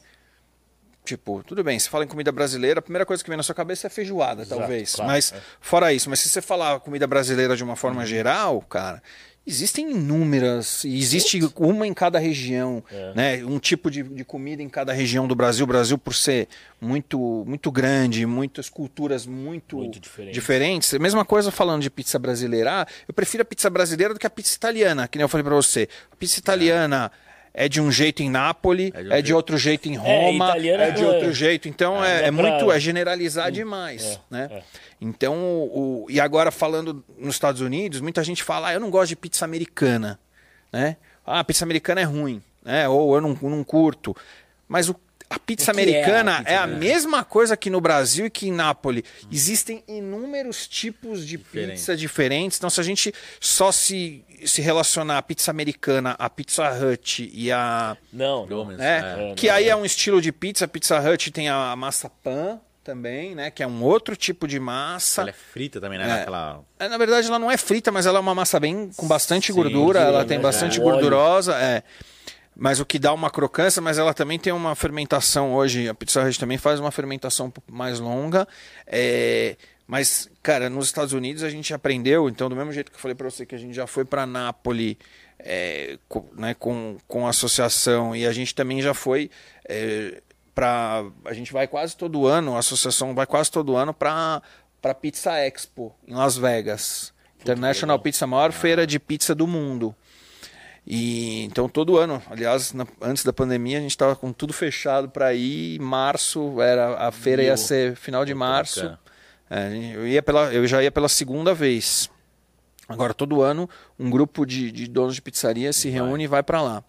Tipo, tudo bem, se fala em comida brasileira, a primeira coisa que vem na sua cabeça é feijoada, Exato, talvez. claro, mas, é. fora isso, mas se você falar comida brasileira de uma forma geral, cara, existem inúmeras, e existe uma em cada região, É. né? Um tipo de, de comida em cada região do Brasil. O Brasil, por ser muito, muito grande, muitas culturas muito, Muito diferentes. diferentes. Mesma coisa falando de pizza brasileira. Ah, eu prefiro a pizza brasileira do que a pizza italiana, que nem eu falei pra você. A pizza italiana. É de um jeito em Nápoles, É de um é de jeito. outro jeito em Roma, italiana é de é- outro jeito. Então é, é, é muito, é generalizar demais, é, né? é. Então, o, e agora falando nos Estados Unidos, muita gente fala, ah, eu não gosto de pizza americana, né? Ah, a pizza americana é ruim, né? Ou eu não, não curto. Mas o, a pizza O que é a americana pizza é a, americana? mesma coisa que no Brasil e que em Nápoles. Existem inúmeros tipos de Diferente. pizza diferentes. Então, se a gente só se, se relacionar a pizza americana, a Pizza Hut e a Não. Domino's, né? É, que não, aí é. é um estilo de pizza. Pizza Hut tem a massa pan, também, né? Que é um outro tipo de massa. Ela é frita também, né? É. Aquela... É, na verdade, ela não é frita, mas ela é uma massa bem com bastante Sim, gordura. Ela tem né? bastante É. Gordurosa, é. Mas o que dá uma crocância, mas ela também tem uma fermentação hoje. A Pizza Hut também faz uma fermentação um pouco mais longa. É, mas, cara, nos Estados Unidos a gente aprendeu, então, do mesmo jeito que eu falei para você que a gente já foi para Nápoles é, com, né, com, com a associação e a gente também já foi é, para. A gente vai quase todo ano, a associação vai quase todo ano para para Pizza Expo em Las Vegas. International Pizza, a maior feira de pizza do mundo. E então todo ano, aliás, na- antes da pandemia a gente estava com tudo fechado para ir. Março era a feira ia Meu, ser final de março. É, eu ia pela, eu já ia pela segunda vez. Agora todo ano um grupo de, de donos de pizzaria se Vai. reúne e vai para lá.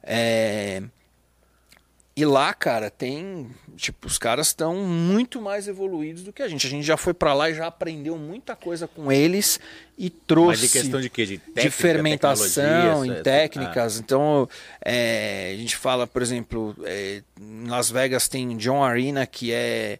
É, e lá, cara, tem. Tipo, os caras estão muito mais evoluídos do que a gente. A gente já foi pra lá e já aprendeu muita coisa com eles e trouxe. Mas de questão de quê? De técnica, de fermentação, em técnicas. Então, é, a gente fala, por exemplo, é, em Las Vegas tem John Arena, que é,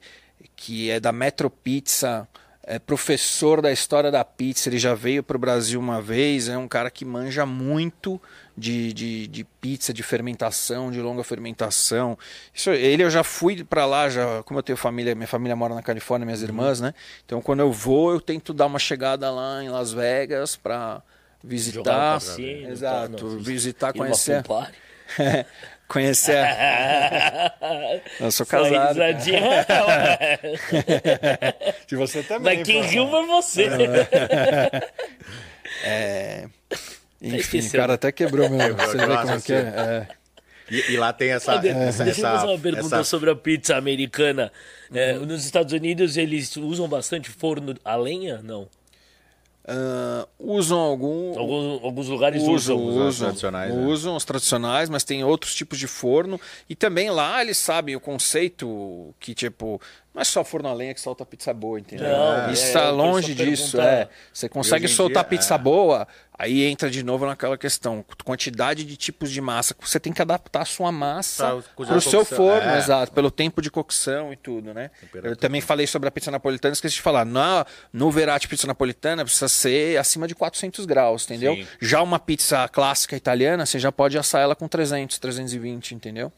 que é da Metro Pizza, é professor da história da pizza. Ele já veio para o Brasil uma vez, é um cara que manja muito de, de, de pizza, de fermentação, de longa fermentação. Isso, ele eu já fui para lá, já, como eu tenho família, minha família mora na Califórnia, minhas irmãs, né? Então quando eu vou, eu tento dar uma chegada lá em Las Vegas para um visitar, cassino, exato, tal, não, visitar, conhecer. conhecer. Eu sou casado. De você também. Mas quem pô. riu foi você. É, Enfim, o cara até quebrou meu. Quebrou, Você vê como é que é? é. E, e lá tem essa. Deixa essa, deixa eu essa- fazer uma pergunta essa- sobre a pizza americana. É, Uhum. nos Estados Unidos eles usam bastante forno a lenha? Não. Ah, usam algum. Alguns, alguns lugares usam, usam. usam os usam, tradicionais, né? usam os tradicionais, mas tem outros tipos de forno. E também lá eles sabem o conceito que, tipo, não é só forno a lenha que solta pizza boa, entendeu? Não, Isso é, está o pessoal longe disso. É. Você consegue soltar dia, pizza é. boa, aí entra de novo naquela questão: quantidade de tipos de massa. Você tem que adaptar a sua massa para o seu forno, é. exato, pelo tempo de cocção e tudo, né? Eu também falei sobre a pizza napolitana, esqueci de falar. Na, no Verati pizza napolitana precisa ser acima de 400 graus, entendeu? Sim. Já uma pizza clássica italiana, você já pode assar ela com 300, 320, entendeu?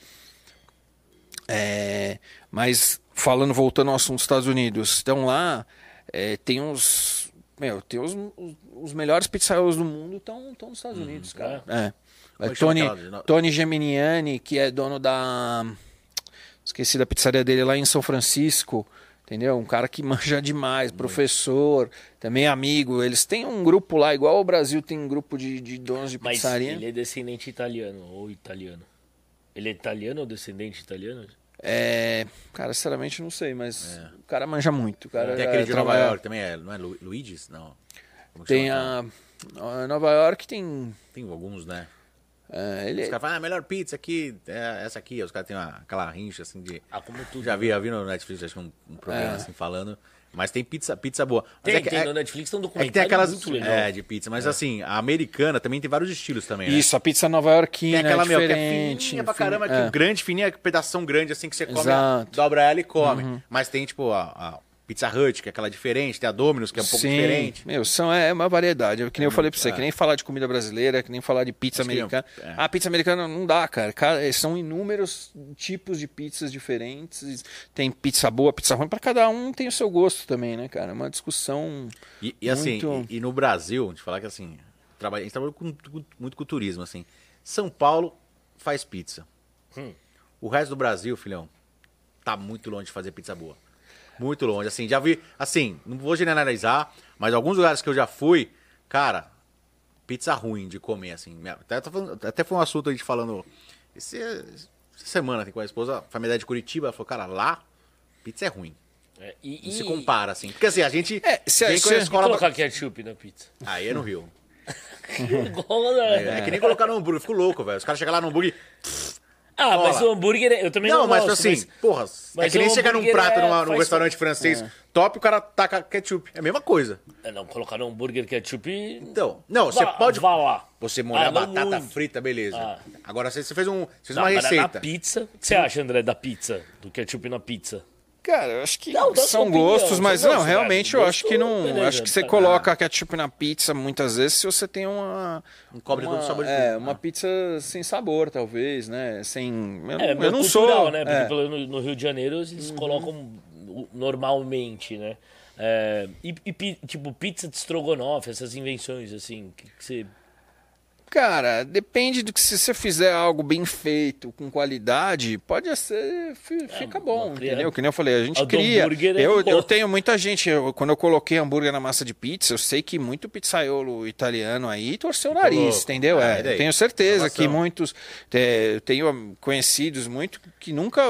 É, mas falando, voltando ao assunto dos Estados Unidos, então lá é, tem uns. Meu, tem os, os, os melhores pizzaiolo do mundo estão nos Estados Unidos, cara. É. É É, Tony, no- Tony Geminiani, que é dono da. Esqueci da pizzaria dele lá em São Francisco. Entendeu? Um cara que manja demais, professor, também amigo. Eles têm um grupo lá, igual o Brasil tem um grupo de, de donos de Mas pizzaria. ele é descendente italiano ou italiano? Ele é italiano ou descendente italiano? É, cara, sinceramente não sei, mas o cara manja muito. O cara Tem aquele é, de Nova trabalha- York também, é, não é Lu- Luigi's? Não. Como que Tem chama? a, a Nova York tem. Tem alguns, né? é, ele, Os caras falam, ah, a melhor pizza aqui é essa aqui. Os caras têm uma, aquela rincha assim de. Ah, como tudo. Já vi, já vi no Netflix, acho que um, um programa assim falando. Mas tem pizza, pizza boa. Mas Tem, é que- tem é- no Netflix, tem um É que documentário tem aquelas muito legal. é, de pizza, mas assim, a americana também tem vários estilos também, né? Isso, a pizza nova iorquina Tem aquela, é meu, que é diferente. fininha pra fin- caramba, é. que grande, fininha, pedação grande, assim, que você come, Exato. Uhum. dobra ela e come. Mas tem, tipo, a, a Pizza Hut, que é aquela diferente, tem a Domino's, que é um pouco Sim, diferente. Meu, são, é uma variedade. É que nem eu falei pra você, que nem falar de comida brasileira, que nem falar de pizza Acho americana. é. A pizza americana não dá, cara. Cara, São inúmeros tipos de pizzas diferentes. Tem pizza boa, pizza ruim. Pra cada um tem o seu gosto também, né, cara? É uma discussão. E, e assim, Muito- e, e no Brasil, te falar que assim, trabalha, a gente trabalha com, com- muito com turismo, assim. São Paulo faz pizza. Hum. O resto do Brasil, filhão, tá muito longe de fazer pizza boa. Muito longe, assim, já vi, assim, não vou generalizar, mas alguns lugares que eu já fui, cara, pizza ruim de comer, assim. Até, até foi um assunto a gente falando, esse, essa semana assim, com a esposa, família de Curitiba, ela falou, cara, lá, pizza é ruim. É, e, Não e, se compara, assim. Porque assim, a gente É, se- a se- e escola... colocar ketchup na pizza. Aí é no Rio. Né? É, que nem colocar no hambúrguer, eu fico louco, velho. Os caras chegam lá no hambúrguer. Ah, mas o hambúrguer, eu também não, Não, mas gosto, assim, porra, é mas que nem chegar num prato é- numa- num faz- restaurante francês top e o cara taca ketchup. É a mesma coisa. É, Não, colocar no hambúrguer ketchup... Então, não, você vá- pode. Vá lá. Você molhar Ah, batata muito. frita, beleza. Ah. Agora você, você fez, um, fez Não, uma receita. Na pizza, o que você acha, André, da pizza? Do ketchup na pizza? Cara, eu acho que Não, são opinião, gostos, mas não, gosta, realmente cara. eu acho que não. Beleza, acho que você tá. coloca ketchup na pizza muitas vezes se você tem uma. Um cobre uma, sabor de É, tudo. uma pizza sem sabor, talvez, né? Sem. Eu, É, eu não cultural, sou. né? Porque é. Uhum. no, no Rio de Janeiro eles colocam o- normalmente, né? É, e, e tipo, pizza de estrogonofe, essas invenções, assim, que, que você... Cara, depende do que se você fizer algo bem feito, com qualidade, pode ser, fi- fica bom, uma cria- entendeu? Que nem eu falei, a gente A cria. é Eu, eu tenho muita gente, eu- quando eu coloquei hambúrguer na massa de pizza, eu sei que muito pizzaiolo italiano aí torceu o nariz, louco. entendeu? Ah, É, tenho certeza que muitos, é, eu tenho conhecidos muito que nunca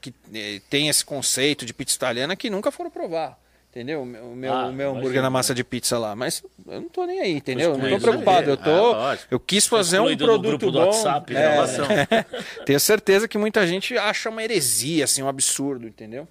que eh, tem esse conceito de pizza italiana que nunca foram provar. Entendeu? O meu, Ah, o meu hambúrguer na massa de pizza lá. Mas eu não tô nem aí, entendeu? Eu não tô excluído, preocupado. Eu Ah, tô. lógico. Eu quis fazer um produto bom. WhatsApp, né? É, tenho certeza que muita gente acha uma heresia, assim, um absurdo, entendeu?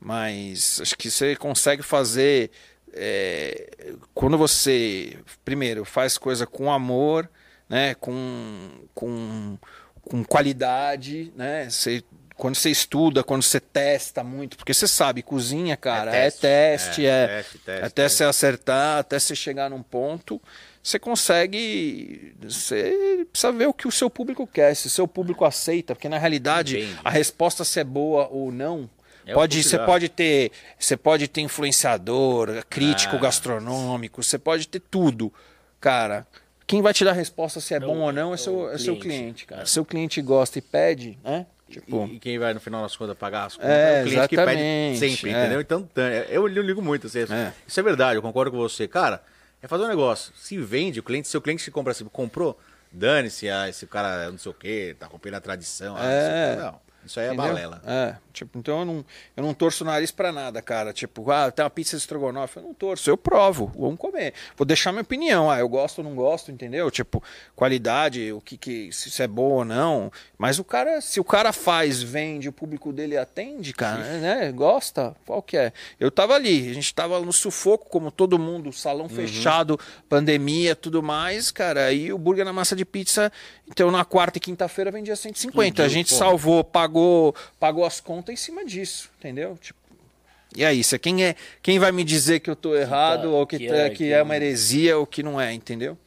Mas acho que você consegue fazer. é, quando você, primeiro, faz coisa com amor, né? Com, com, com qualidade, né? Você, quando você estuda, quando você testa muito, porque você sabe, cozinha, cara, é teste. teste, É, é, teste, teste, até é. você acertar, até você chegar num ponto, você consegue. Você precisa ver o que o seu público quer, se o seu público aceita, porque na realidade Entende. a resposta se é boa ou não. É pode, você pode ter, você pode ter influenciador, crítico Ah. gastronômico, você pode ter tudo, cara. Quem vai te dar a resposta se é, bom ou não é, é seu, o é seu cliente. cliente, cara. Se o cliente gosta e pede, né? Tipo, E, e quem vai no final das contas pagar as contas É, é, o cliente que pede sempre, é. entendeu? Então, tá, eu, eu ligo muito. Assim, É. Isso é verdade, eu concordo com você. Cara, é fazer um negócio. Se vende, o cliente, se o cliente que compra assim, comprou, dane-se, ah, esse cara não sei o quê, tá rompendo a tradição. ah, não, sei o quê. Não, isso aí é Entendeu? balela. É, tipo, então eu não, eu não torço o nariz pra nada, cara. Tipo, ah, tem uma pizza de estrogonofe, eu não torço, eu provo, vamos comer. Vou deixar minha opinião, ah, eu gosto ou não gosto, entendeu? Tipo, qualidade, o que que se isso é bom ou não. Mas o cara, se o cara faz, vende, o público dele atende, cara, né? Gosta, qual que é? Eu tava ali, a gente tava no sufoco, como todo mundo, salão fechado, pandemia, tudo mais, cara. Aí o burger na massa de pizza, então na quarta e quinta-feira vendia 150. a gente pô. salvou, pagou, pagou as contas em cima disso, entendeu? Tipo, e aí, você quem é, quem vai me dizer que eu tô errado ou que, que tá- é, que que é não. uma heresia ou que não é, entendeu?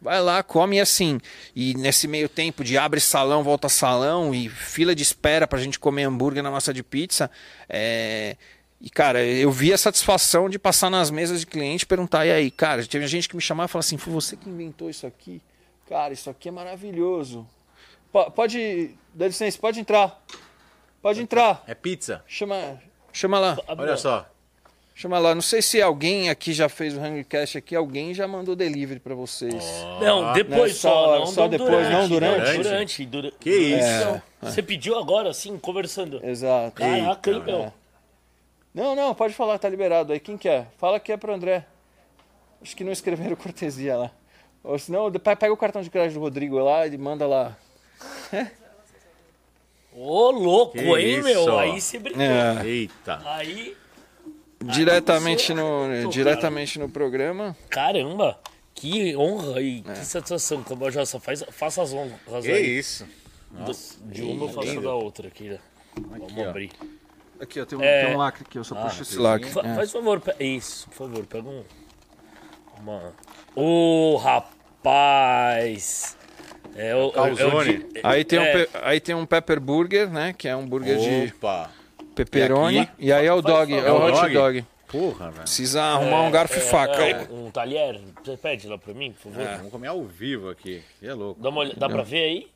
Vai lá, come assim. E nesse meio tempo de abre salão, volta salão e fila de espera pra gente comer hambúrguer na massa de pizza, é... E, cara, eu vi a satisfação de passar nas mesas de cliente e perguntar, e aí, cara, teve gente que me chamava e falava assim, foi você que inventou isso aqui? Cara, isso aqui é maravilhoso. Po- Pode, dá licença, pode entrar. Pode entrar. É pizza. Chama, chama lá. Olha só. Chama lá. Não sei se alguém aqui já fez o Hungry Cash aqui, alguém já mandou delivery pra vocês. Não, depois Não, só, só- não, só depois, durante, não durante? Durante, durante. dura- Que isso? Não, Você pediu agora, assim, conversando. Exato. Caraca, hein, Eita, meu. é. Não, não, pode falar, tá liberado aí. Quem quer? Fala que é pro André. Acho que não escreveram cortesia lá. Ou senão, pe- pega o cartão de crédito do Rodrigo lá e manda lá. Ô, louco, Que hein, isso? meu? Aí você brincou. É, Eita. Aí, diretamente, você- no, diretamente no programa. caramba. Que honra e É. que satisfação. Como eu já só faz, faça as honras Que aí. isso. Do- de uma eu faço lindo. da outra aqui, né? Vamos ó. abrir. Aqui, ó, tem um, É. tem um lacre aqui, eu só Ah, puxo esse lacre. Fa- É. Faz favor, pe- isso, por favor, pega um. Uma. Ô, rapaz! É o. é o- é o Calzone. de- Aí tem, um, é, pe- aí tem um pepper burger, né? Que é um burger de Opa. pepperoni. E E, aí é o dog, é o É o hot dog? dog. Porra, velho. Precisa arrumar um garfo e faca. é, um talher. Você pede lá pra mim, por favor? Vamos comer ao vivo aqui. É louco. Dá, uma olh- dá pra ver aí?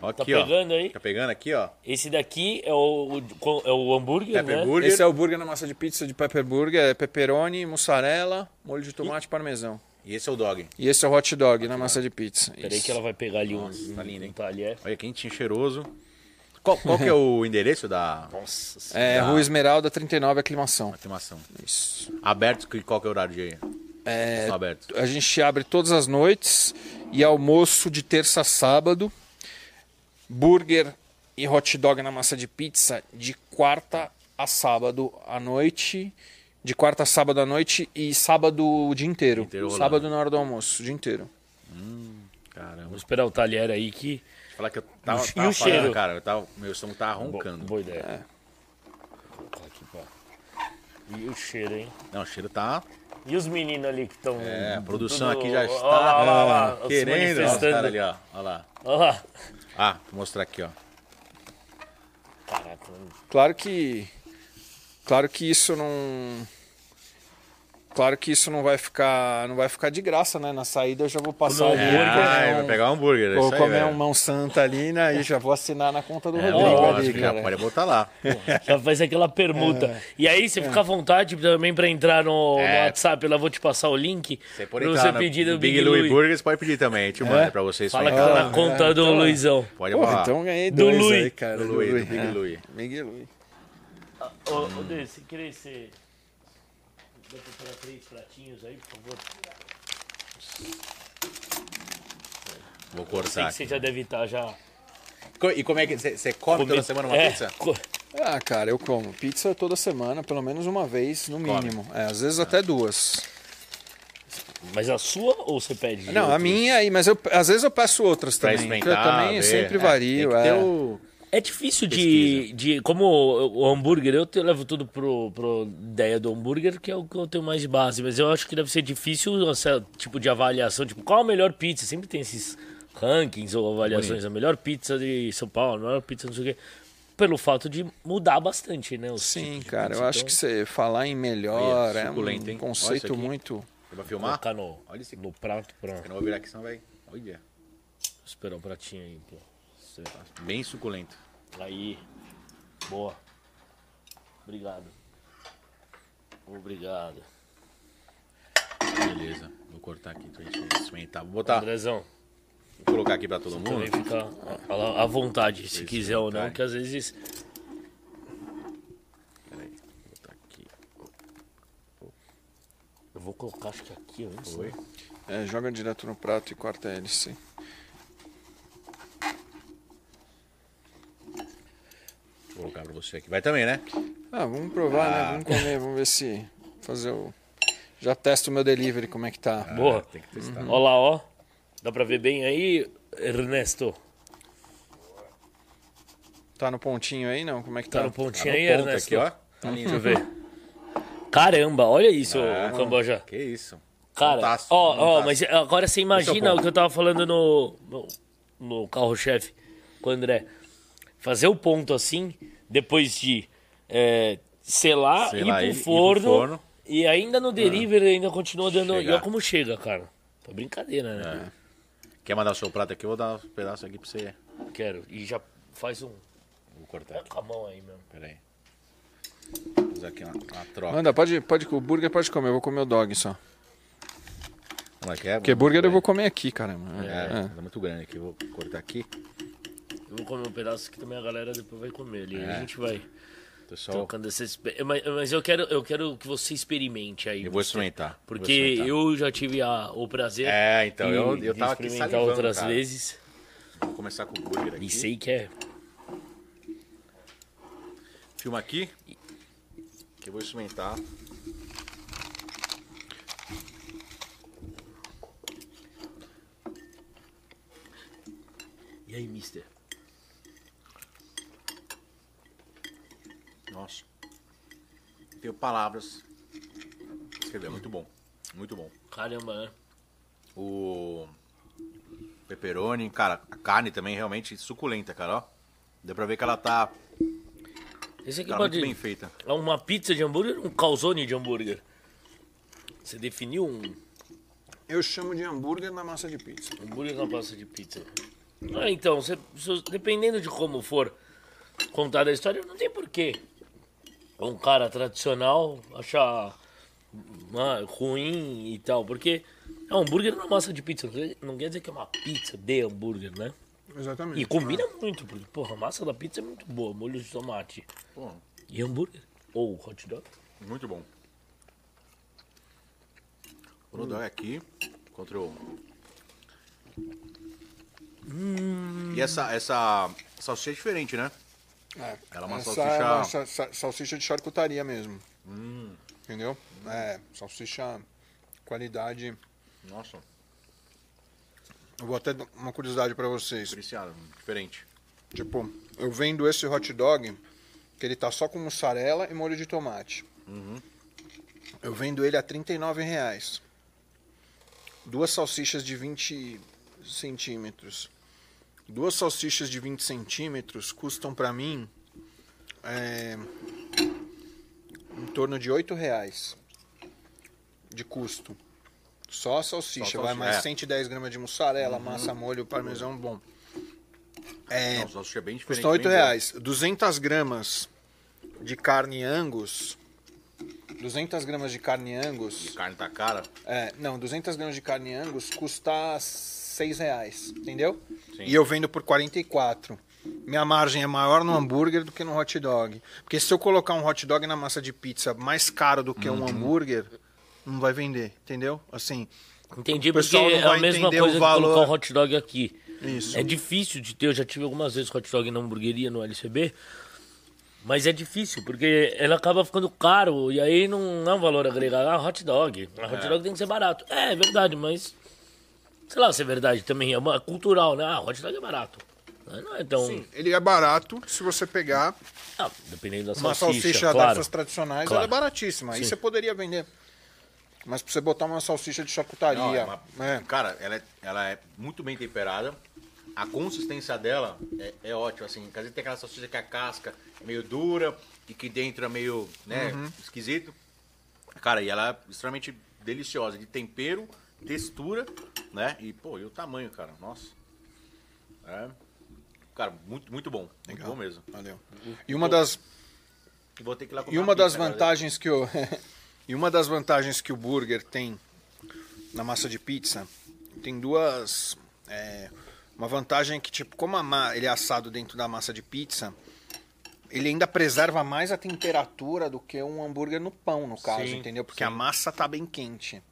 Ó, Tá Aqui, ó. pegando aí? Tá pegando aqui, ó. Esse daqui é o, o, é o hambúrguer, Pepper né? burger. Esse é o burger na massa de pizza de pepper burger, é pepperoni, mussarela, molho de tomate e parmesão. E esse é o dog. E esse é o hot dog na massa de pizza. Peraí que ela vai pegar ali um, Nossa, tá lindo, um talher. Olha, quentinho, cheiroso. Qual, qual que é o endereço da Nossa É, da Rua Esmeralda 39, aclimação. aclimação? Isso. Aberto, qual que é o horário de aí? É, Estão abertos. a gente abre todas as noites e almoço de terça a sábado. Burger e hot dog na massa de pizza de quarta a sábado à noite. De quarta a sábado à noite e sábado o dia inteiro. inteiro sábado na hora do almoço, o dia inteiro. Caramba. Vou esperar o talher aí que. Deixa eu falar que eu tava, E o tava cheiro? falando, cara. Eu tava, meu estômago tava Bo- roncando. Boa ideia. É. Pô. E o cheiro, hein? Não, o cheiro tá. E os meninos ali que estão. É, a produção aqui já está. Olha lá, olha lá, é, se querendo. Olha os caras ali, ó. Olha lá. Olha lá. Ah, vou mostrar aqui, ó. Caraca, mano. Claro que. Claro que isso não. Claro que isso não vai ficar. Não vai ficar de graça, né? Na saída eu já vou passar o é, hambúrguer. Ah, vai pegar um hambúrguer. é Vou comer um mão santa ali, né? E já vou assinar na conta do É, Rodrigo lógico, ali, cara. pode botar lá. Já faz aquela permuta. E aí você fica à vontade também pra entrar no, no É. WhatsApp. Lá vou te passar o link. Você pode pra entrar você no pedir do Big Big Louie Louie. Burgers, pode pedir também. A gente manda pra vocês. Fala que tá na conta do Luizão. Pode Porra, falar. então ganhei Do dois Lui. aí, cara. Do Lui, do Big é. Louie. Big Lui. Ô, ô Dê, se querer ser. Dá pra pegar três pratinhos aí, por favor? Vou Sei cortar. que você já deve estar já. Co- E como é que você você come toda comi- semana uma É, pizza? co- Ah, cara, eu como pizza toda semana, pelo menos uma vez, no mínimo. É, às vezes até duas. Mas a sua ou você pede? de Não, a outros? minha aí, mas eu, às vezes eu peço outras Pra também. eu também ver. sempre É, vario. tem que ter é. o- É difícil de, de. Como o, o hambúrguer, eu te- levo tudo pro, pro ideia do hambúrguer, que é o que eu tenho mais de base. Mas eu acho que deve ser difícil esse tipo de avaliação. Tipo, qual a melhor pizza? Sempre tem esses rankings ou avaliações. A melhor pizza de São Paulo, a melhor pizza não sei o quê. Pelo fato de mudar bastante, né? os Sim, cara, pizza. eu acho Então, que você falar em melhor Olha, é hein? um isso conceito muito. Você vai filmar? Colocar no, Olha esse aqui. no prato, pronto. Eu não vou virar aqui, senão vai. Olha. Esperar um pratinho aí, pô. Você- Bem suculento. Aí. Boa. Obrigado. Obrigado. Beleza. Vou cortar aqui pra gente experimentar. Vou botar. Andrezão, Vou colocar aqui pra todo também mundo. fica à vontade, se Isso, quiser ou não, vai. que às vezes. Peraí. Vou botar aqui. Eu vou colocar, acho que aqui antes. Né? É, joga direto no prato e corta ele, sim. Vou colocar pra você aqui. Vai também, né? Ah, vamos provar, Ah. né? Vamos comer, vamos ver se. Fazer o. Já testo o meu delivery, como é que tá. Boa. Tem que testar. Ó lá, ó. Dá pra ver bem aí, Ernesto? Tá no pontinho aí, não? Como é que Tá tá? no pontinho Tá no aí, ponto Ernesto? aqui, ó. Tá lindo. Deixa eu ver. Caramba, olha isso, É. Camboja. Que isso. Cara, Fantástico, ó, ó, fantástico. mas agora você imagina é o o que eu tava falando no, no, no carro-chefe com o André. Fazer o ponto assim, depois de é, selar, Selar ir ele, pro ir pro forno, forno. e ainda no delivery ainda continua dando. E olha como chega, cara. É brincadeira, né? Quer mandar o seu prato aqui? Eu vou dar um pedaço aqui pra você. Quero. E já faz um. Vou cortar aqui. com a mão aí mesmo. Pera aí. Vou fazer aqui uma, uma troca. Manda, pode, pode, o burger pode comer, eu vou comer o dog só. Como é que é? Porque burger eu vou comer aqui, caramba. É, É. tá muito grande aqui. Vou cortar aqui. Vou comer um pedaço que também a galera depois vai comer ali. A gente vai Pessoal, trocando essa exper- mas, mas eu quero eu quero que você experimente aí. eu vou você. experimentar. vou Porque experimentar. eu já tive a- o prazer É, então, de, eu- eu de tava aqui salivando, outras cara. vezes. Vou começar com o burger aqui. E sei que é. Filma aqui. Que eu vou experimentar. E aí, mister? Nossa. Tenho palavras. Escrever, muito bom. Muito bom. Caramba, né? O pepperoni, cara, a carne também realmente suculenta, cara, ó. Deu pra ver que ela tá, Esse aqui tá pode. muito bem feita. É uma pizza de hambúrguer ou um calzone de hambúrguer? Você definiu um Eu chamo de hambúrguer na massa de pizza. hambúrguer na pasta de pizza. Ah, então, você- dependendo de como for contada a história, não tem porquê. Um cara tradicional achar ah, ruim e tal, porque é um hambúrguer na massa de pizza. não quer- dizer que é uma pizza de hambúrguer, né? Exatamente. E combina muito, porque, porra, a massa da pizza é muito boa, molho de tomate Pô, e hambúrguer. Ou hot dog. muito bom. O Nodói aqui contra o. E essa, essa salsicha é diferente, né? É, Ela é uma essa salsicha- uma sa- sa- salsicha de charcutaria mesmo. Entendeu? É, salsicha qualidade. Nossa, Eu vou até dar uma curiosidade pra vocês. diferenciado, diferente. Tipo, eu vendo esse hot dog que ele tá só com mussarela e molho de tomate. Eu vendo ele a 39 reais. Duas salsichas de 20 centímetros. Duas salsichas de 20 centímetros custam pra mim é, em torno de 8 reais de custo. Só a salsicha, Só a vai salsicha, mais é. 110 gramas de mussarela, massa, molho, parmesão, bom. É, Não, salsicha é bem diferente. Custa 8 bem boa. reais. 200 gramas de carne angus. 200 gramas de carne angus. A carne tá cara. É, não, 200 gramas de carne angus custa 6 reais, entendeu? Sim. E eu vendo por 44. Minha margem é maior no hambúrguer do que no hot dog. Porque se eu colocar um hot dog na massa de pizza mais caro do que um Uhum. hambúrguer, não vai vender, entendeu? Assim, Entendi, O porque pessoal não é a vai mesma coisa o de colocar valor. um hot dog aqui. Isso. É difícil de ter, eu já tive algumas vezes hot dog na hamburgueria, no LCB, mas é difícil, porque ele acaba ficando caro e aí não é um valor agregado. Ah, hot dog. Ah, hot dog tem que ser barato. É, é verdade, mas. Sei lá se é verdade também. É uma cultural, né? Ah, hot dog é barato. Mas Não é tão. sim, ele é barato se você pegar Ah, dependendo da uma salsicha, salsicha claro. dessas tradicionais, Claro. ela é baratíssima. Aí Sim. você poderia vender. Mas pra você botar uma salsicha de Não, charcutaria. é uma- é. Cara, ela é, ela é muito bem temperada. A consistência dela é, é ótima, assim. Quer dizer, tem aquela salsicha que a casca é meio dura e que dentro é meio, né, Uhum. esquisito. Cara, e ela é extremamente deliciosa, de tempero, textura, né? E, pô, e o tamanho, cara, nossa. É, cara, muito, muito bom. Muito bom mesmo. Valeu. E uma das, E vou ter que ir lá e uma das pizza né? vantagens que o e uma das vantagens que o burger tem na massa de pizza tem duas é, uma vantagem que tipo como a ma- ele é assado dentro da massa de pizza ele ainda preserva mais a temperatura do que um hambúrguer no pão no caso Sim, entendeu porque sim. a massa tá bem quente.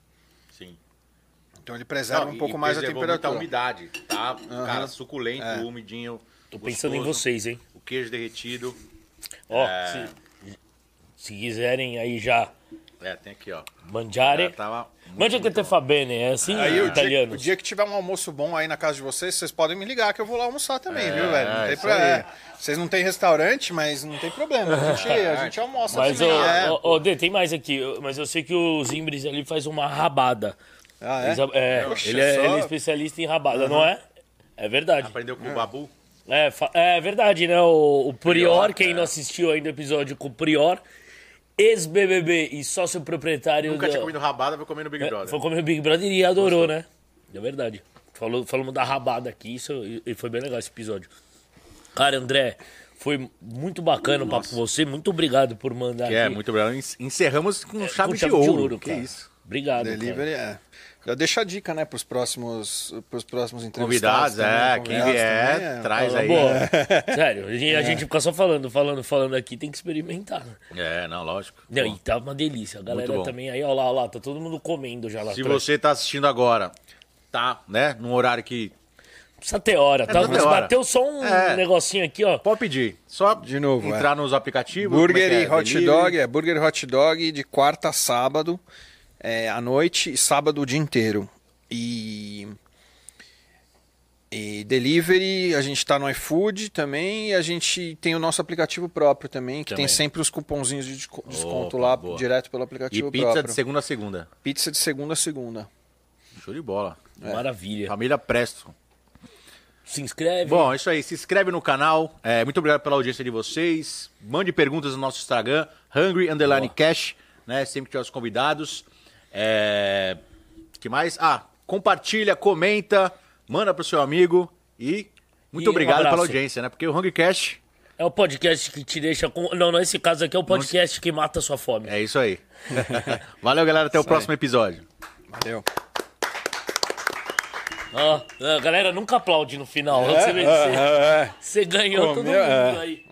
Então ele preserva Não, um pouco mais a temperatura muita umidade, tá? Cara, Aham. suculento, É. umidinho. Tô pensando em gostoso. vocês, hein? O queijo derretido. Ó, É. se, se quiserem aí já É, tem aqui, ó. mangiare. Já tava muito, Mangia que muito te fa bene, é assim, Aí o dia, italiano. o dia que tiver um almoço bom aí na casa de vocês, vocês podem me ligar que eu vou lá almoçar também, É, viu, velho? Não tem é, Vocês não têm restaurante, mas não tem problema. A gente, a gente almoça Mas, também. ô, é. ô, ô, Dê, tem mais aqui. Mas eu sei que o Zimbris ali faz uma rabada. Ah, é? Eles- é, Poxa, ele, é, só- ele é especialista em rabada, não é? É verdade. Aprendeu com o Babu? É, é verdade, né? O, o Prior, Prior, quem é. não assistiu ainda o episódio com o Prior, ex-BBB e sócio proprietário Nunca do- tinha comido rabada, foi comer no Big É, Brother. Foi comer o Big Brother e adorou, né? É verdade. Falou, falamos da rabada aqui, isso, e e foi bem legal esse episódio. Cara, André, foi muito bacana o papo com você. Muito obrigado por mandar Que é, aqui. muito obrigado. En- Encerramos com chave, Com de, ouro. Que cara. isso. Obrigado, Delivery cara. é. Já deixa a dica, né, pros próximos, pros próximos entrevistados. Convidados, é. também, Quem convidados vier, também, é. traz Ah, aí. boa. Sério, a gente, a gente fica só falando, falando, falando aqui, tem que experimentar. né? É, não, lógico. Não, e tá uma delícia. A galera também aí, ó lá, ó lá, tá todo mundo comendo já lá Se atrás. você tá assistindo agora, tá, né, num horário que... Precisa ter hora, tá? precisa ter Mas hora. bateu só um É. negocinho aqui, ó. Pode pedir. Só De novo, entrar nos aplicativos. Burger é e que é? hot Delivery. dog, é burger e hot dog de quarta a sábado, é, à noite e sábado o dia inteiro. E, e delivery, a gente tá no iFood também e a gente tem o nosso aplicativo próprio também, que Também. tem sempre os cupomzinhos de desco- desconto Opa, lá boa. direto pelo E aplicativo pizza próprio. de segunda a segunda. Pizza de segunda a segunda. Show de bola. Maravilha. Família Presto. Se inscreve. Bom, é isso aí. Se inscreve no canal. É, muito obrigado pela audiência de vocês. Mande perguntas no nosso Instagram, Hungry Underline Cash, né? Sempre que tiver os convidados. É... que mais? Ah, compartilha, comenta, manda pro seu amigo e muito E um obrigado pela abraço. audiência, né? Porque o Hungry Cash É o podcast que te deixa com. Não, não, esse caso aqui é o podcast que mata a sua fome. é isso aí. Valeu, galera. Até o próximo episódio. Valeu. Ó, a galera nunca aplaude no final. Você, vê, você, você ganhou todo mundo é. aí.